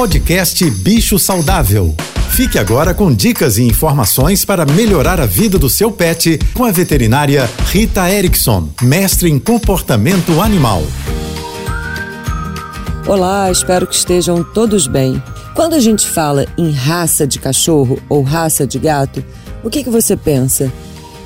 Podcast Bicho Saudável. Fique agora com dicas e informações para melhorar a vida do seu pet com a veterinária Rita Erickson, mestre em comportamento animal. Olá, espero que estejam todos bem. Quando a gente fala em raça de cachorro ou raça de gato, o que, que você pensa?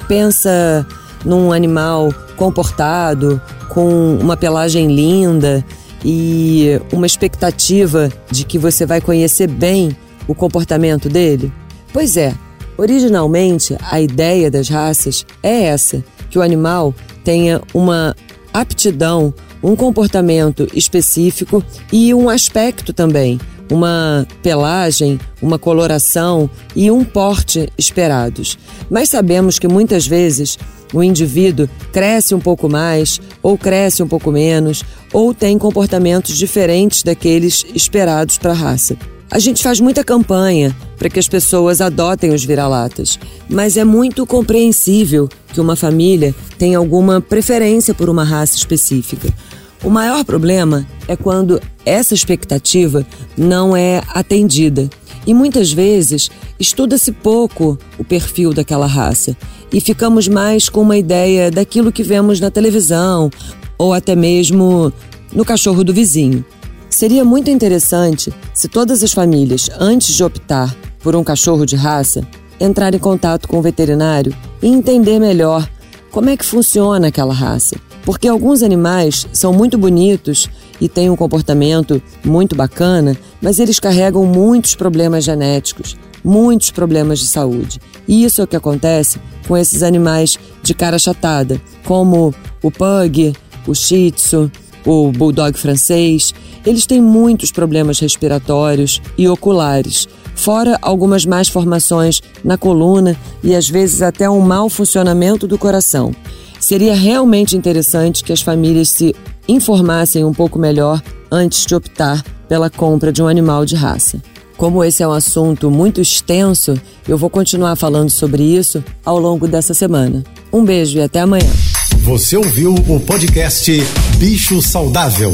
Pensa num animal comportado, com uma pelagem linda e uma expectativa de que você vai conhecer bem o comportamento dele? Pois é, originalmente a ideia das raças é essa: que o animal tenha uma aptidão, um comportamento específico e um aspecto também, uma pelagem, uma coloração e um porte esperados. Mas sabemos que muitas vezes o indivíduo cresce um pouco mais, ou cresce um pouco menos, ou tem comportamentos diferentes daqueles esperados para a raça. A gente faz muita campanha para que as pessoas adotem os vira-latas, mas é muito compreensível que uma família tenha alguma preferência por uma raça específica. O maior problema é quando essa expectativa não é atendida. E muitas vezes estuda-se pouco o perfil daquela raça e ficamos mais com uma ideia daquilo que vemos na televisão ou até mesmo no cachorro do vizinho. Seria muito interessante se todas as famílias, antes de optar por um cachorro de raça, entrar em contato com o veterinário e entender melhor como é que funciona aquela raça. Porque alguns animais são muito bonitos e têm um comportamento muito bacana, mas eles carregam muitos problemas genéticos, muitos problemas de saúde. E isso é o que acontece com esses animais de cara achatada, como o pug, o shih tzu, o bulldog francês. Eles têm muitos problemas respiratórios e oculares, fora algumas más formações na coluna e às vezes até um mau funcionamento do coração. Seria realmente interessante que as famílias se informassem um pouco melhor antes de optar pela compra de um animal de raça. Como esse é um assunto muito extenso, eu vou continuar falando sobre isso ao longo dessa semana. Um beijo e até amanhã. Você ouviu o podcast Bicho Saudável.